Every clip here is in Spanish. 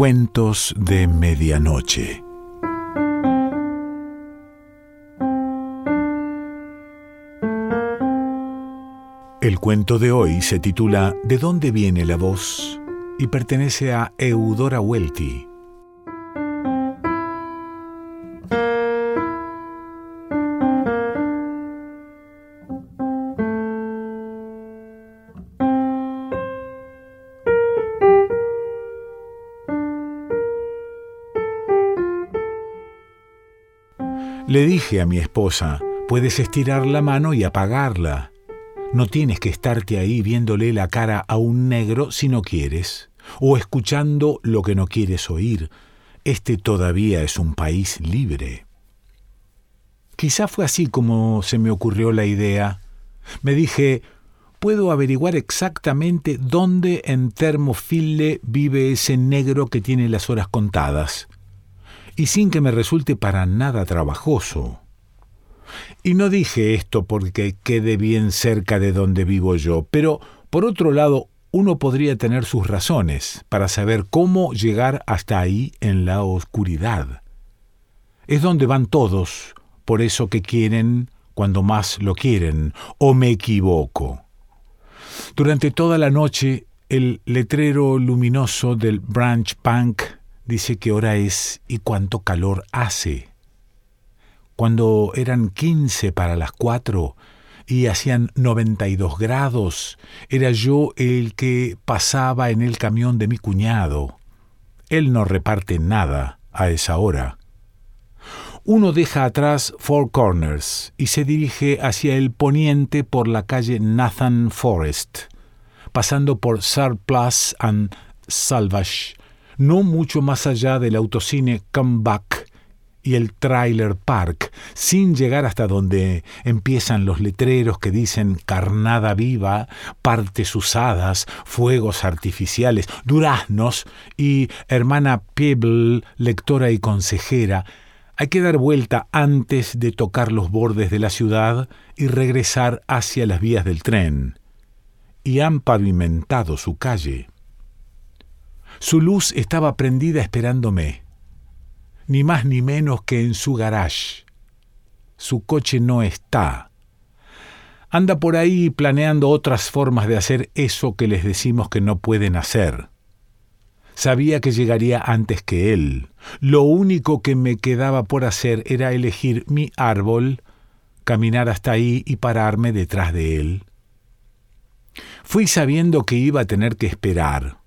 Cuentos de Medianoche. El cuento de hoy se titula ¿De dónde viene la voz? y pertenece a Eudora Welty. Le dije a mi esposa, puedes estirar la mano y apagarla. No tienes que estarte ahí viéndole la cara a un negro si no quieres, o escuchando lo que no quieres oír. Este todavía es un país libre. Quizá fue así como se me ocurrió la idea. Me dije, puedo averiguar exactamente dónde en Thermofille vive ese negro que tiene las horas contadas y sin que me resulte para nada trabajoso. Y no dije esto porque quede bien cerca de donde vivo yo, pero por otro lado, uno podría tener sus razones para saber cómo llegar hasta ahí en la oscuridad. Es donde van todos, por eso que quieren cuando más lo quieren, o me equivoco. Durante toda la noche, el letrero luminoso del Branch Punk dice qué hora es y cuánto calor hace. Cuando eran quince para las cuatro y hacían noventa y dos grados, era yo el que pasaba en el camión de mi cuñado. Él no reparte nada a esa hora. Uno deja atrás Four Corners y se dirige hacia el poniente por la calle Nathan Forest, pasando por Surplus and Salvage no mucho más allá del autocine Comeback y el Trailer Park, sin llegar hasta donde empiezan los letreros que dicen carnada viva, partes usadas, fuegos artificiales, duraznos y hermana Peeble, lectora y consejera, hay que dar vuelta antes de tocar los bordes de la ciudad y regresar hacia las vías del tren. Y han pavimentado su calle. Su luz estaba prendida esperándome, ni más ni menos que en su garage. Su coche no está. Anda por ahí planeando otras formas de hacer eso que les decimos que no pueden hacer. Sabía que llegaría antes que él. Lo único que me quedaba por hacer era elegir mi árbol, caminar hasta ahí y pararme detrás de él. Fui sabiendo que iba a tener que esperar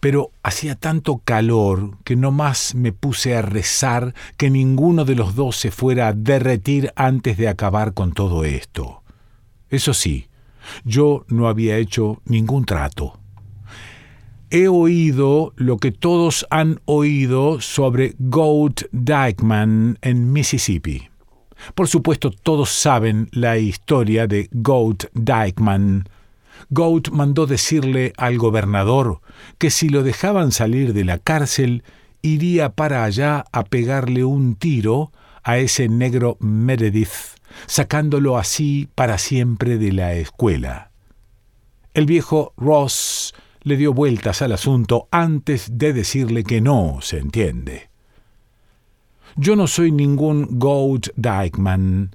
pero hacía tanto calor que no más me puse a rezar que ninguno de los dos se fuera a derretir antes de acabar con todo esto. Eso sí, yo no había hecho ningún trato. He oído lo que todos han oído sobre Goat Dykeman en Mississippi. Por supuesto, todos saben la historia de Goat Dykeman, Goat mandó decirle al gobernador que si lo dejaban salir de la cárcel, iría para allá a pegarle un tiro a ese negro Meredith, sacándolo así para siempre de la escuela. El viejo Ross le dio vueltas al asunto antes de decirle que no se entiende. Yo no soy ningún Goat Dykeman,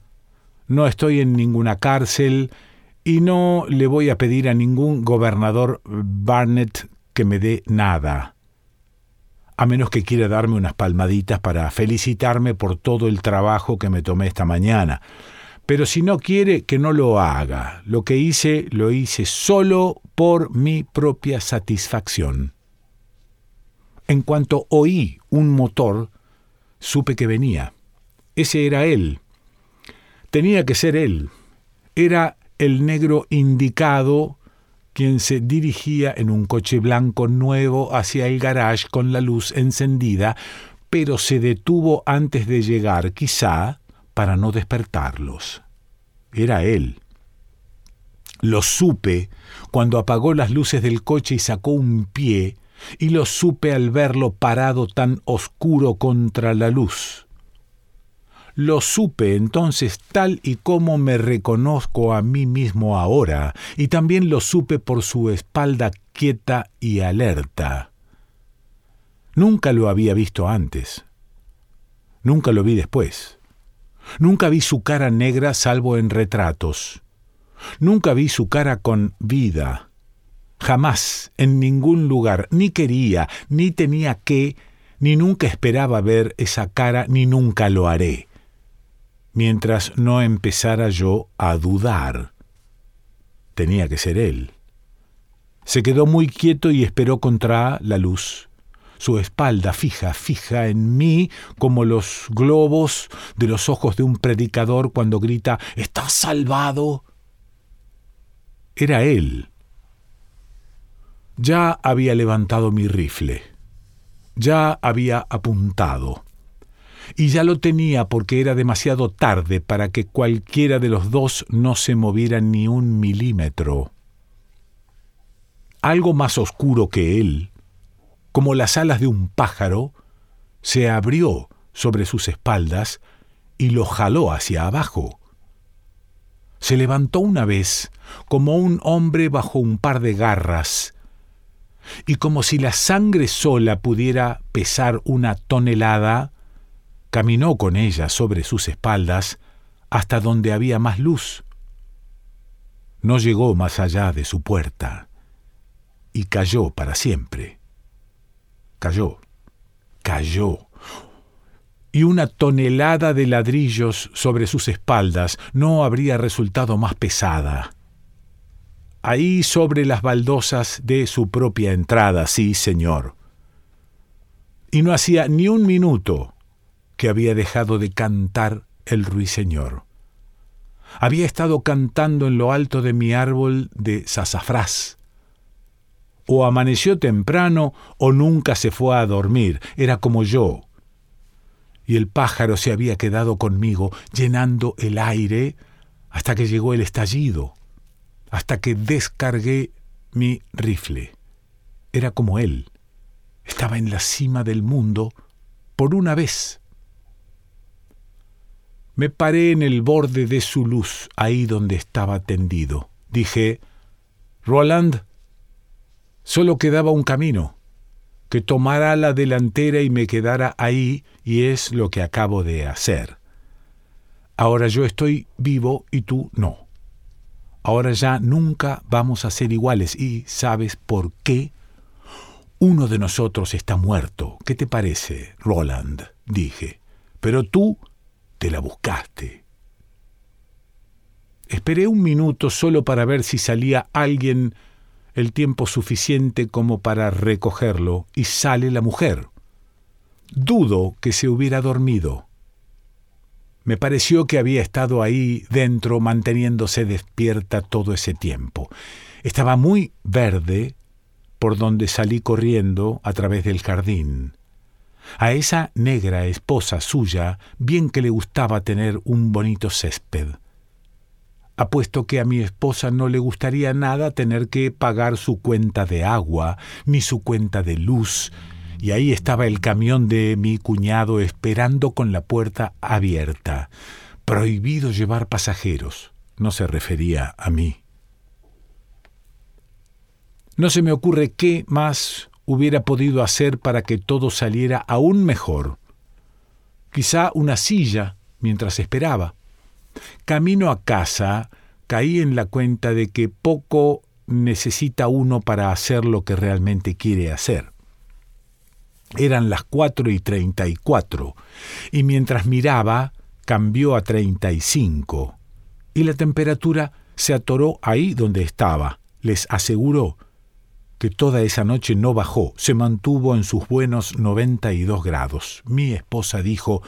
no estoy en ninguna cárcel y no le voy a pedir a ningún gobernador Barnett que me dé nada, a menos que quiera darme unas palmaditas para felicitarme por todo el trabajo que me tomé esta mañana. Pero si no quiere, que no lo haga. Lo que hice, lo hice solo por mi propia satisfacción. En cuanto oí un motor, supe que venía. Ese era él. Tenía que ser él. Era el negro indicado, quien se dirigía en un coche blanco nuevo hacia el garage con la luz encendida, pero se detuvo antes de llegar, quizá para no despertarlos. Era él. Lo supe cuando apagó las luces del coche y sacó un pie, y lo supe al verlo parado tan oscuro contra la luz. Lo supe entonces tal y como me reconozco a mí mismo ahora, y también lo supe por su espalda quieta y alerta. Nunca lo había visto antes. Nunca lo vi después. Nunca vi su cara negra salvo en retratos. Nunca vi su cara con vida. Jamás, en ningún lugar, ni quería, ni tenía que, ni nunca esperaba ver esa cara, ni nunca lo haré, mientras no empezara yo a dudar. Tenía que ser él. Se quedó muy quieto y esperó contra la luz, su espalda fija, fija en mí como los globos de los ojos de un predicador cuando grita ¿Estás salvado? Era él. Ya había levantado mi rifle. Ya había apuntado. Y ya lo tenía porque era demasiado tarde para que cualquiera de los dos no se moviera ni un milímetro. Algo más oscuro que él, como las alas de un pájaro, se abrió sobre sus espaldas y lo jaló hacia abajo. Se levantó una vez como un hombre bajo un par de garras, y como si la sangre sola pudiera pesar una tonelada, caminó con ella sobre sus espaldas hasta donde había más luz. No llegó más allá de su puerta y cayó para siempre. Cayó, cayó y una tonelada de ladrillos sobre sus espaldas no habría resultado más pesada. Ahí sobre las baldosas de su propia entrada, sí, señor. Y no hacía ni un minuto que había dejado de cantar el ruiseñor. Había estado cantando en lo alto de mi árbol de sasafrás. O amaneció temprano o nunca se fue a dormir. Era como yo, y el pájaro se había quedado conmigo, llenando el aire, hasta que llegó el estallido, hasta que descargué mi rifle. Era como él. Estaba en la cima del mundo por una vez. Me paré en el borde de su luz, ahí donde estaba tendido. Dije, Roland, solo quedaba un camino que tomara la delantera y me quedara ahí, y es lo que acabo de hacer. Ahora yo estoy vivo y tú no. Ahora ya nunca vamos a ser iguales y ¿sabes por qué? Uno de nosotros está muerto. ¿Qué te parece, Roland? dije. Pero tú te la buscaste. Esperé un minuto solo para ver si salía alguien el tiempo suficiente como para recogerlo y sale la mujer. Dudo que se hubiera dormido. Me pareció que había estado ahí dentro manteniéndose despierta todo ese tiempo. Estaba muy verde por donde salí corriendo a través del jardín. A esa negra esposa suya bien que le gustaba tener un bonito césped. Apuesto que a mi esposa no le gustaría nada tener que pagar su cuenta de agua, ni su cuenta de luz, y ahí estaba el camión de mi cuñado esperando con la puerta abierta. Prohibido llevar pasajeros. No se refería a mí. No se me ocurre qué más hubiera podido hacer para que todo saliera aún mejor. Quizá una silla mientras esperaba. Camino a casa, caí en la cuenta de que poco necesita uno para hacer lo que realmente quiere hacer. Eran las cuatro y treinta y cuatro, y mientras miraba cambió a treinta y cinco, y la temperatura se atoró ahí donde estaba. Les aseguró que toda esa noche no bajó, se mantuvo en sus buenos noventa y dos grados. Mi esposa dijo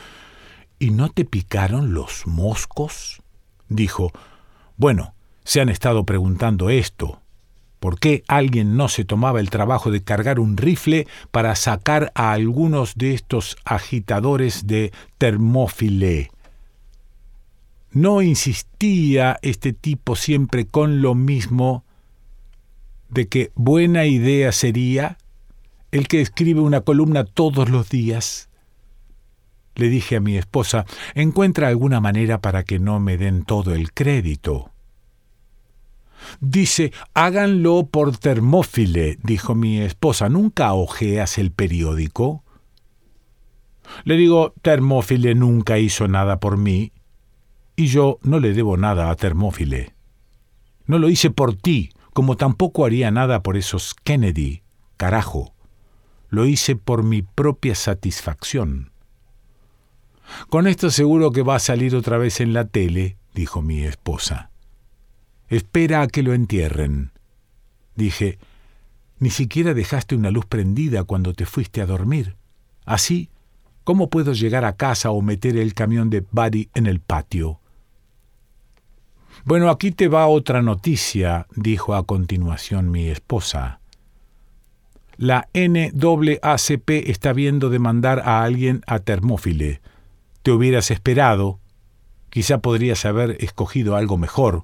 ¿Y no te picaron los moscos? Dijo, bueno, se han estado preguntando esto. ¿Por qué alguien no se tomaba el trabajo de cargar un rifle para sacar a algunos de estos agitadores de termófile? ¿No insistía este tipo siempre con lo mismo de que buena idea sería el que escribe una columna todos los días? Le dije a mi esposa, encuentra alguna manera para que no me den todo el crédito. Dice, háganlo por termófile, dijo mi esposa. ¿Nunca ojeas el periódico? Le digo, Termófile nunca hizo nada por mí, y yo no le debo nada a Termófile. No lo hice por ti, como tampoco haría nada por esos Kennedy, carajo. Lo hice por mi propia satisfacción. Con esto seguro que va a salir otra vez en la tele, dijo mi esposa. Espera a que lo entierren. Dije, ni siquiera dejaste una luz prendida cuando te fuiste a dormir. Así, ¿cómo puedo llegar a casa o meter el camión de Buddy en el patio? Bueno, aquí te va otra noticia, dijo a continuación mi esposa. La NAACP está viendo demandar a alguien a Termófile. Te hubieras esperado. Quizá podrías haber escogido algo mejor.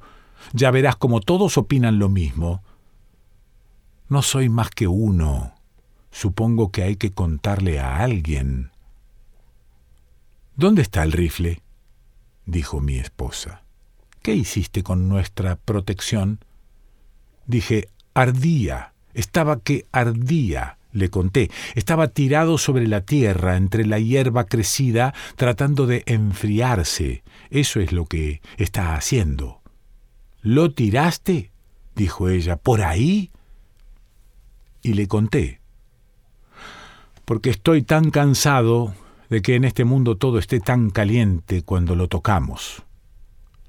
Ya verás como todos opinan lo mismo. No soy más que uno. Supongo que hay que contarle a alguien. ¿Dónde está el rifle? dijo mi esposa. ¿Qué hiciste con nuestra protección? Dije, ardía, estaba que ardía, le conté, estaba tirado sobre la tierra, entre la hierba crecida, tratando de enfriarse. Eso es lo que está haciendo. ¿Lo tiraste? dijo ella, ¿por ahí? Y le conté. Porque estoy tan cansado de que en este mundo todo esté tan caliente cuando lo tocamos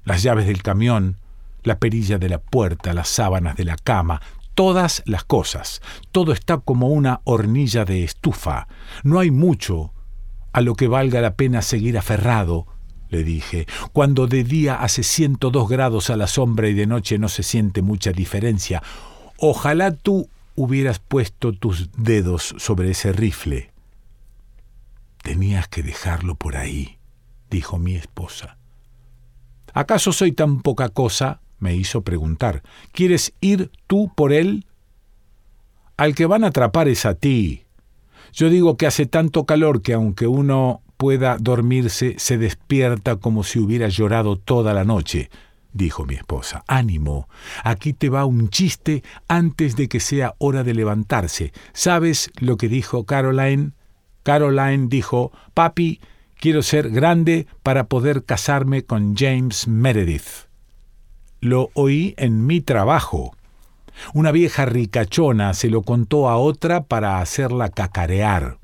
las llaves del camión, la perilla de la puerta, las sábanas de la cama, todas las cosas. Todo está como una hornilla de estufa. No hay mucho a lo que valga la pena seguir aferrado, le dije, cuando de día hace 102 grados a la sombra y de noche no se siente mucha diferencia. Ojalá tú hubieras puesto tus dedos sobre ese rifle. Tenías que dejarlo por ahí, dijo mi esposa. ¿Acaso soy tan poca cosa? me hizo preguntar. ¿Quieres ir tú por él? Al que van a atrapar es a ti. Yo digo que hace tanto calor que aunque uno pueda dormirse, se despierta como si hubiera llorado toda la noche, dijo mi esposa. Ánimo, aquí te va un chiste antes de que sea hora de levantarse. ¿Sabes lo que dijo Caroline? Caroline dijo, Papi, Quiero ser grande para poder casarme con James Meredith. Lo oí en mi trabajo. Una vieja ricachona se lo contó a otra para hacerla cacarear.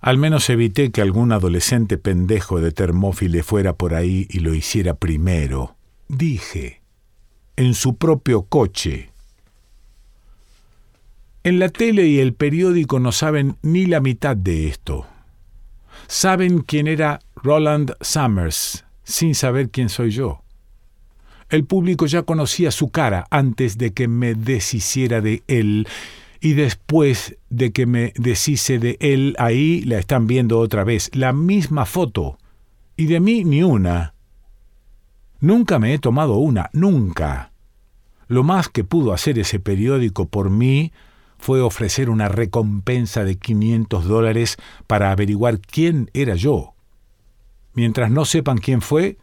Al menos evité que algún adolescente pendejo de Termófile fuera por ahí y lo hiciera primero. Dije, en su propio coche. En la tele y el periódico no saben ni la mitad de esto saben quién era Roland Summers, sin saber quién soy yo. El público ya conocía su cara antes de que me deshiciera de él, y después de que me deshice de él, ahí la están viendo otra vez, la misma foto, y de mí ni una. Nunca me he tomado una, nunca. Lo más que pudo hacer ese periódico por mí fue ofrecer una recompensa de 500 dólares para averiguar quién era yo. Mientras no sepan quién fue,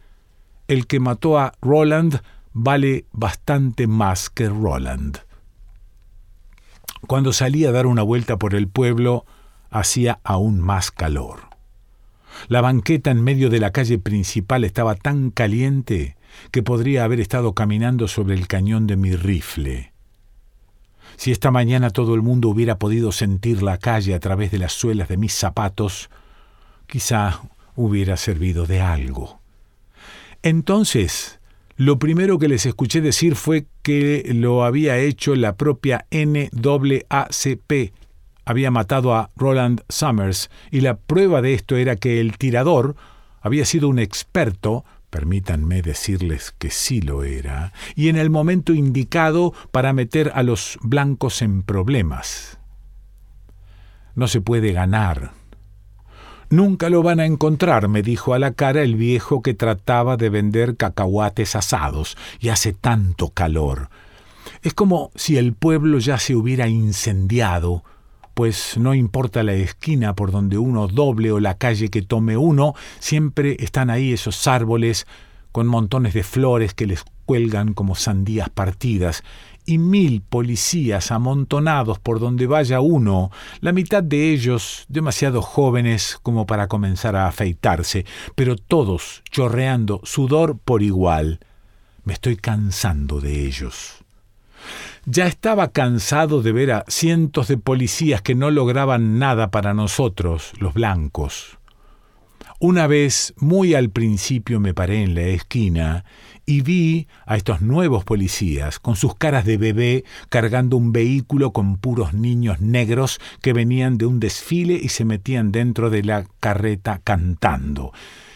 el que mató a Roland vale bastante más que Roland. Cuando salí a dar una vuelta por el pueblo, hacía aún más calor. La banqueta en medio de la calle principal estaba tan caliente que podría haber estado caminando sobre el cañón de mi rifle. Si esta mañana todo el mundo hubiera podido sentir la calle a través de las suelas de mis zapatos, quizá hubiera servido de algo. Entonces, lo primero que les escuché decir fue que lo había hecho la propia NAACP. Había matado a Roland Summers y la prueba de esto era que el tirador había sido un experto Permítanme decirles que sí lo era, y en el momento indicado para meter a los blancos en problemas. No se puede ganar. Nunca lo van a encontrar, me dijo a la cara el viejo que trataba de vender cacahuates asados, y hace tanto calor. Es como si el pueblo ya se hubiera incendiado, pues no importa la esquina por donde uno doble o la calle que tome uno, siempre están ahí esos árboles con montones de flores que les cuelgan como sandías partidas, y mil policías amontonados por donde vaya uno, la mitad de ellos demasiado jóvenes como para comenzar a afeitarse, pero todos chorreando sudor por igual. Me estoy cansando de ellos. Ya estaba cansado de ver a cientos de policías que no lograban nada para nosotros, los blancos. Una vez, muy al principio, me paré en la esquina y vi a estos nuevos policías con sus caras de bebé cargando un vehículo con puros niños negros que venían de un desfile y se metían dentro de la carreta cantando.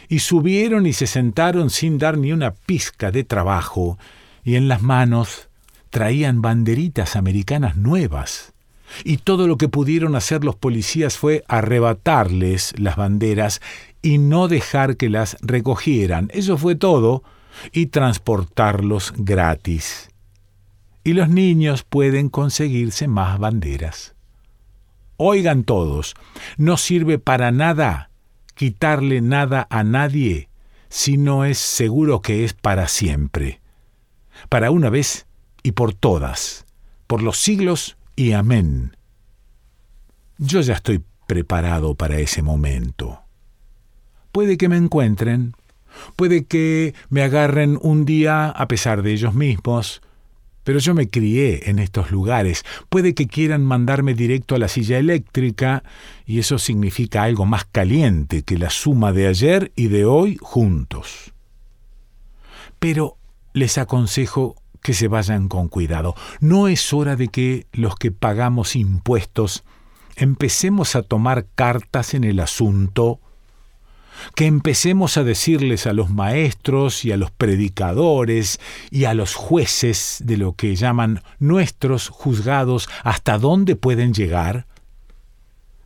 Y subieron y se sentaron sin dar ni una pizca de trabajo, y en las manos traían banderitas americanas nuevas. Y todo lo que pudieron hacer los policías fue arrebatarles las banderas y no dejar que las recogieran. Eso fue todo y transportarlos gratis. Y los niños pueden conseguirse más banderas. Oigan todos, no sirve para nada quitarle nada a nadie si no es seguro que es para siempre. Para una vez y por todas, por los siglos y amén. Yo ya estoy preparado para ese momento. Puede que me encuentren Puede que me agarren un día a pesar de ellos mismos, pero yo me crié en estos lugares. Puede que quieran mandarme directo a la silla eléctrica, y eso significa algo más caliente que la suma de ayer y de hoy juntos. Pero les aconsejo que se vayan con cuidado. No es hora de que los que pagamos impuestos empecemos a tomar cartas en el asunto que empecemos a decirles a los maestros y a los predicadores y a los jueces de lo que llaman nuestros juzgados hasta dónde pueden llegar?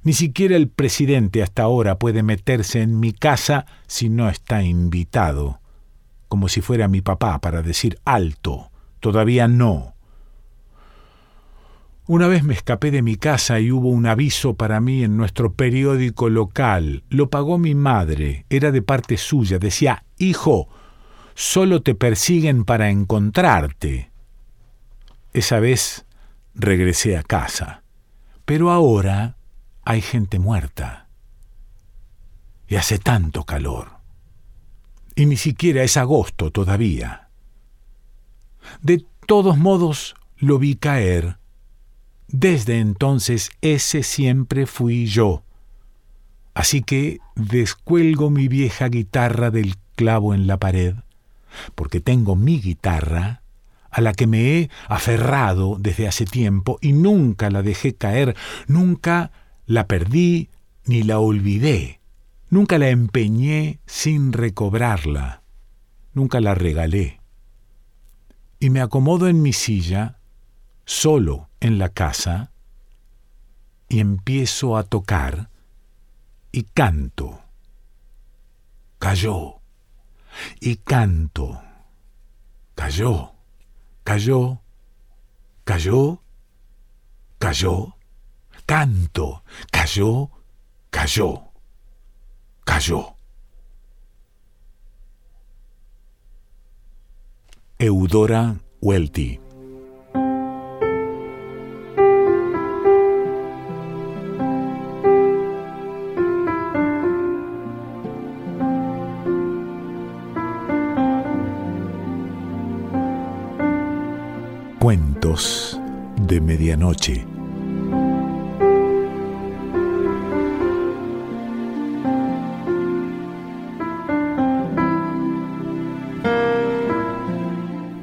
Ni siquiera el presidente hasta ahora puede meterse en mi casa si no está invitado, como si fuera mi papá para decir alto, todavía no. Una vez me escapé de mi casa y hubo un aviso para mí en nuestro periódico local. Lo pagó mi madre, era de parte suya. Decía, Hijo, solo te persiguen para encontrarte. Esa vez regresé a casa. Pero ahora hay gente muerta. Y hace tanto calor. Y ni siquiera es agosto todavía. De todos modos, lo vi caer desde entonces ese siempre fui yo. Así que descuelgo mi vieja guitarra del clavo en la pared, porque tengo mi guitarra, a la que me he aferrado desde hace tiempo y nunca la dejé caer, nunca la perdí ni la olvidé, nunca la empeñé sin recobrarla, nunca la regalé. Y me acomodo en mi silla, solo en la casa y empiezo a tocar y canto. Cayó y canto. Cayó, cayó, cayó, cayó, canto, cayó, cayó, cayó. Eudora Welty Cuentos de Medianoche.